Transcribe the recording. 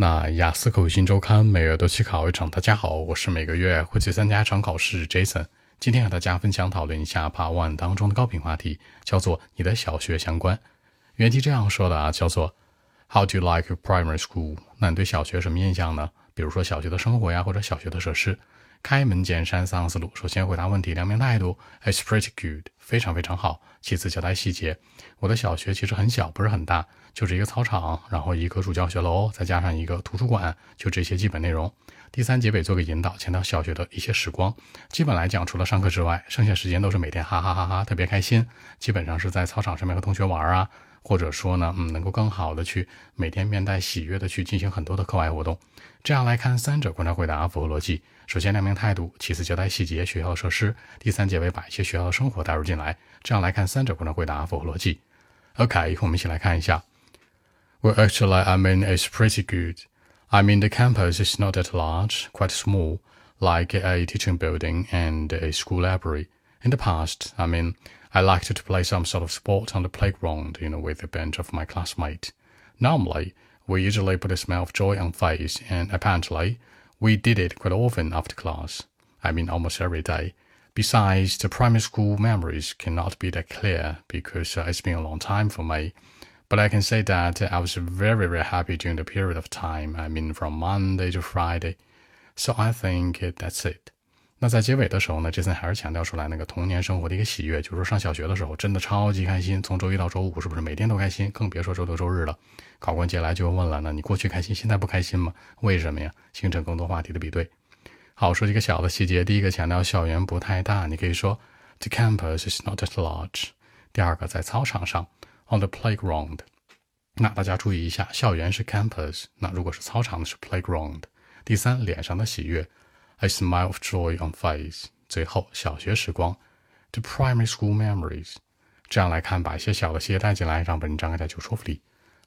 那雅思口语新周刊每月都去考一场。大家好，我是每个月会去参加一场考试 Jason。今天和大家分享讨论一下 Part One 当中的高频话题，叫做你的小学相关。原题这样说的啊，叫做 How do you like your primary school？那你对小学什么印象呢？比如说小学的生活呀，或者小学的设施。开门见山，三个思路。首先回答问题，两面态度，It's pretty good，非常非常好。其次交代细节，我的小学其实很小，不是很大，就是一个操场，然后一个主教学楼，再加上一个图书馆，就这些基本内容。第三结尾做个引导，前到小学的一些时光。基本来讲，除了上课之外，剩下时间都是每天哈哈哈哈特别开心。基本上是在操场上面和同学玩啊。或者说呢，嗯，能够更好的去每天面带喜悦的去进行很多的课外活动。这样来看，三者观察回答符合逻辑。首先亮明态度，其次交代细节，学校设施，第三结尾把一些学校的生活带入进来。这样来看，三者观察回答符合逻辑。OK，我们一起来看一下。Well, actually, I mean it's pretty good. I mean the campus is not that large, quite small, like a teaching building and a school library. In the past, I mean. I liked to play some sort of sport on the playground, you know, with a bunch of my classmates. Normally, we usually put a smile of joy on face, and apparently, we did it quite often after class. I mean, almost every day. Besides, the primary school memories cannot be that clear because uh, it's been a long time for me. But I can say that I was very, very happy during the period of time. I mean, from Monday to Friday. So I think that's it. 那在结尾的时候呢，杰森还是强调出来那个童年生活的一个喜悦，就是说上小学的时候真的超级开心，从周一到周五是不是每天都开心？更别说周六周日了。考官接下来就问了，那你过去开心，现在不开心吗？为什么呀？形成更多话题的比对。 好，说几个小的细节。第一个强调校园不太大，你可以说 The campus is not as large。第二个在操场上，on the playground。那大家注意一下，校园是 campus，那如果是操场是 playground。第三，脸上的喜悦。A smile of joy on face。最后，小学时光，the primary school memories。这样来看，把一些小的细节带进来，让文章更加有说服力。